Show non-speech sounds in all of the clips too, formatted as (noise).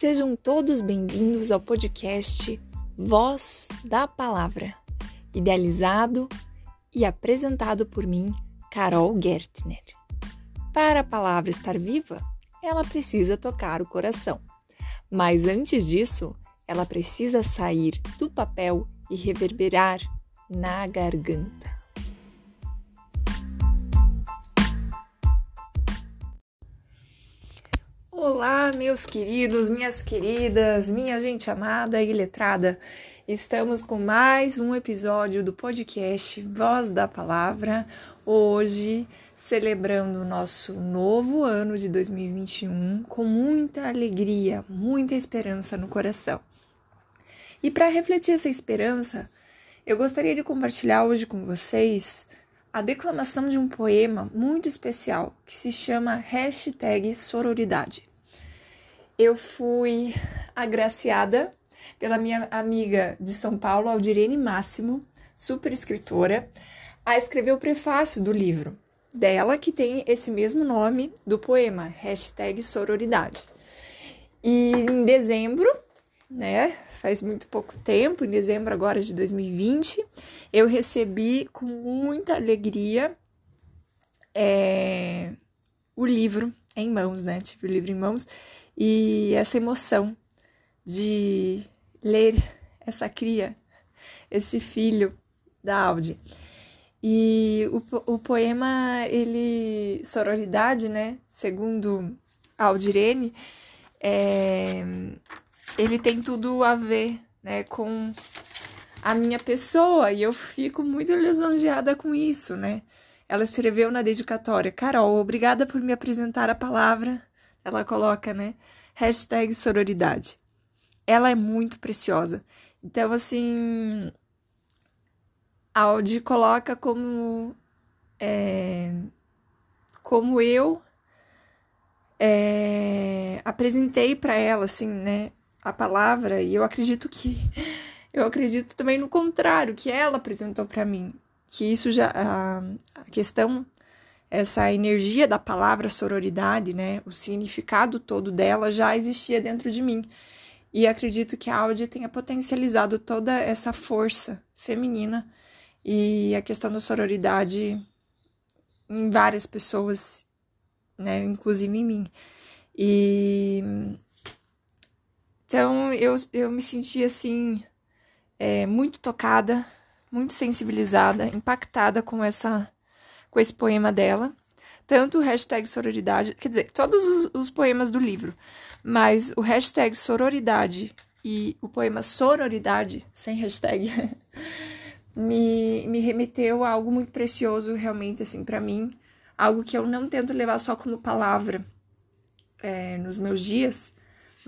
Sejam todos bem-vindos ao podcast Voz da Palavra, idealizado e apresentado por mim, Carol Gertner. Para a palavra estar viva, ela precisa tocar o coração. Mas antes disso, ela precisa sair do papel e reverberar na garganta. Olá, meus queridos, minhas queridas, minha gente amada e letrada. Estamos com mais um episódio do podcast Voz da Palavra. Hoje, celebrando o nosso novo ano de 2021 com muita alegria, muita esperança no coração. E para refletir essa esperança, eu gostaria de compartilhar hoje com vocês a declamação de um poema muito especial que se chama Hashtag Sororidade eu fui agraciada pela minha amiga de São Paulo, Aldirene Máximo, super escritora, a escrever o prefácio do livro dela, que tem esse mesmo nome do poema, hashtag sororidade. E em dezembro, né, faz muito pouco tempo, em dezembro agora de 2020, eu recebi com muita alegria é, o livro em mãos, né, tive o livro em mãos, e essa emoção de ler essa cria, esse filho da Audi. E o, o poema, ele, Sororidade, né, segundo Aldirene, é, ele tem tudo a ver, né, com a minha pessoa, e eu fico muito lisonjeada com isso, né. Ela escreveu na dedicatória, Carol, obrigada por me apresentar a palavra ela coloca, né? Hashtag sororidade. Ela é muito preciosa. Então, assim, a Audi coloca como. É, como eu é, apresentei para ela, assim, né? A palavra, e eu acredito que. Eu acredito também no contrário, que ela apresentou para mim. Que isso já. A, a questão essa energia da palavra sororidade, né, o significado todo dela já existia dentro de mim. E acredito que a Audi tenha potencializado toda essa força feminina e a questão da sororidade em várias pessoas, né, inclusive em mim. E então eu, eu me senti assim é, muito tocada, muito sensibilizada, impactada com essa com esse poema dela. Tanto o hashtag sororidade, quer dizer, todos os, os poemas do livro, mas o hashtag sororidade e o poema sororidade, sem hashtag, (laughs) me, me remeteu a algo muito precioso, realmente, assim, para mim. Algo que eu não tento levar só como palavra é, nos meus dias,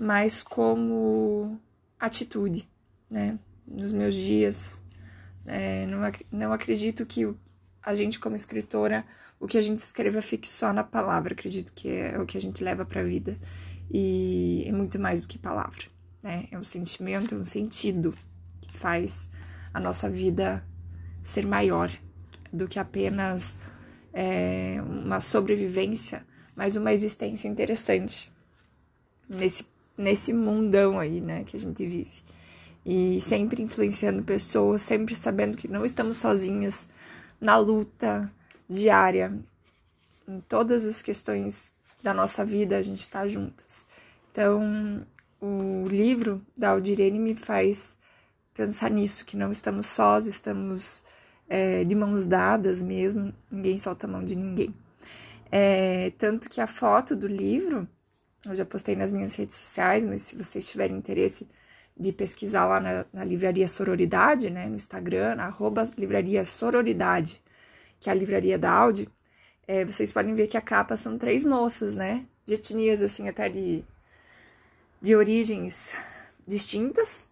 mas como atitude, né? Nos meus dias. É, não, não acredito que a gente, como escritora, o que a gente escreva fique só na palavra. Acredito que é o que a gente leva para a vida. E é muito mais do que palavra, né? É um sentimento, é um sentido que faz a nossa vida ser maior do que apenas é, uma sobrevivência, mas uma existência interessante nesse, nesse mundão aí, né, que a gente vive. E sempre influenciando pessoas, sempre sabendo que não estamos sozinhas, na luta diária, em todas as questões da nossa vida, a gente está juntas. Então, o livro da Aldirene me faz pensar nisso, que não estamos sós, estamos é, de mãos dadas mesmo, ninguém solta a mão de ninguém. É, tanto que a foto do livro, eu já postei nas minhas redes sociais, mas se vocês tiverem interesse de pesquisar lá na, na Livraria Sororidade, né, no Instagram, arroba Livraria Sororidade, que é a livraria da Audi, é, vocês podem ver que a capa são três moças, né, de etnias, assim, até de, de origens distintas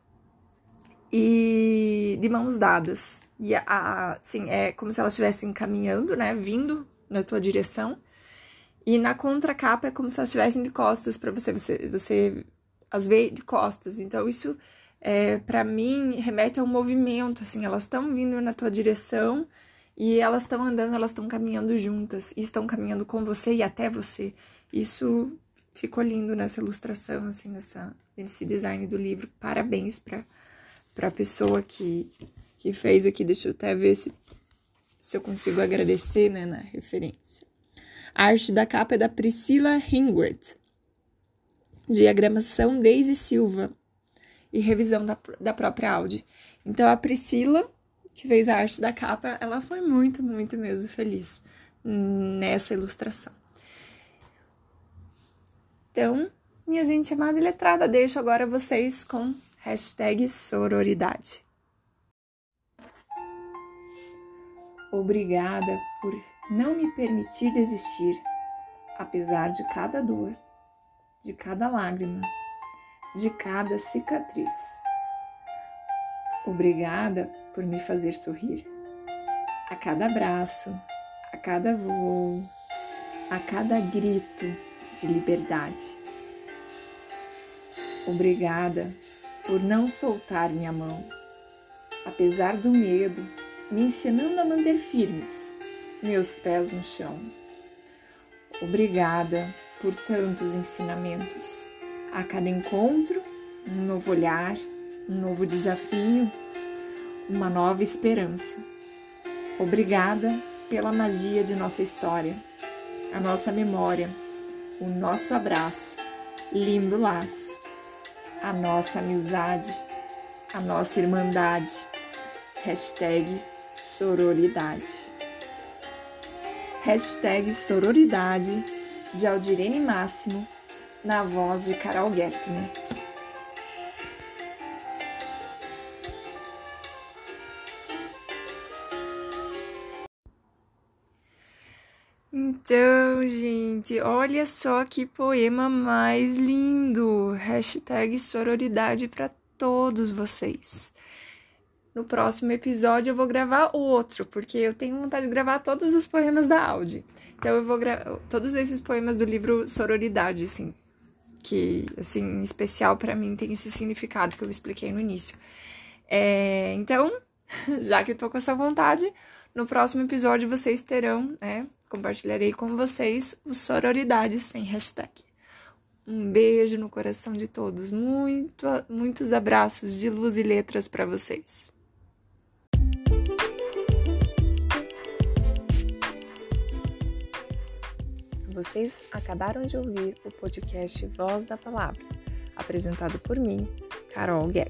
e de mãos dadas. E, a, assim, é como se elas estivessem caminhando, né, vindo na tua direção, e na contracapa é como se elas estivessem de costas para você, você, você as vê de costas. Então, isso, é, para mim, remete a um movimento, assim, elas estão vindo na tua direção e elas estão andando, elas estão caminhando juntas, e estão caminhando com você e até você. Isso ficou lindo nessa ilustração, assim, nessa, nesse design do livro. Parabéns para a pessoa que, que fez aqui. Deixa eu até ver se, se eu consigo agradecer, né, na referência. A arte da capa é da Priscila Hingworth. Diagramação Daisy Silva. E revisão da, da própria Audi. Então, a Priscila, que fez a arte da capa, ela foi muito, muito mesmo feliz nessa ilustração. Então, minha gente amada e letrada, deixo agora vocês com hashtag sororidade. Obrigada por não me permitir desistir, apesar de cada dor, de cada lágrima, de cada cicatriz. Obrigada por me fazer sorrir. A cada abraço, a cada voo, a cada grito de liberdade. Obrigada por não soltar minha mão, apesar do medo, me ensinando a manter firmes meus pés no chão. Obrigada por tantos ensinamentos. A cada encontro, um novo olhar, um novo desafio, uma nova esperança. Obrigada pela magia de nossa história, a nossa memória, o nosso abraço, lindo laço, a nossa amizade, a nossa irmandade. Hashtag sororidade. Hashtag sororidade de Aldirene Máximo, na voz de Carol Gertner. Então, gente, olha só que poema mais lindo! Hashtag sororidade para todos vocês. No próximo episódio eu vou gravar outro, porque eu tenho vontade de gravar todos os poemas da Audi. Então eu vou gravar todos esses poemas do livro Sororidade, assim, que, assim, em especial para mim tem esse significado que eu expliquei no início. É, então, (laughs) já que eu tô com essa vontade, no próximo episódio vocês terão, né, compartilharei com vocês o Sororidade sem hashtag. Um beijo no coração de todos, muito, muitos abraços de luz e letras para vocês. Vocês acabaram de ouvir o podcast Voz da Palavra, apresentado por mim, Carol Guedes.